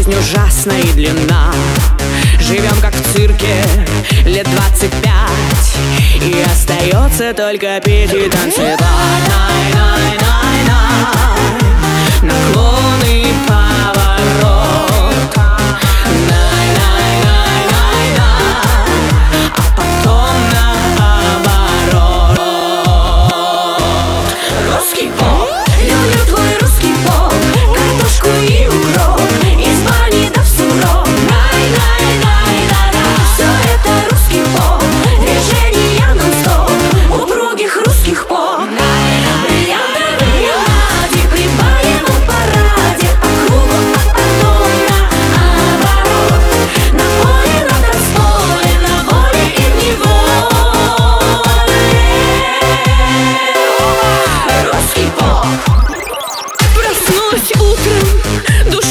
жизнь ужасна и длинна. Живем как в цирке лет двадцать пять И остается только петь и танцевать people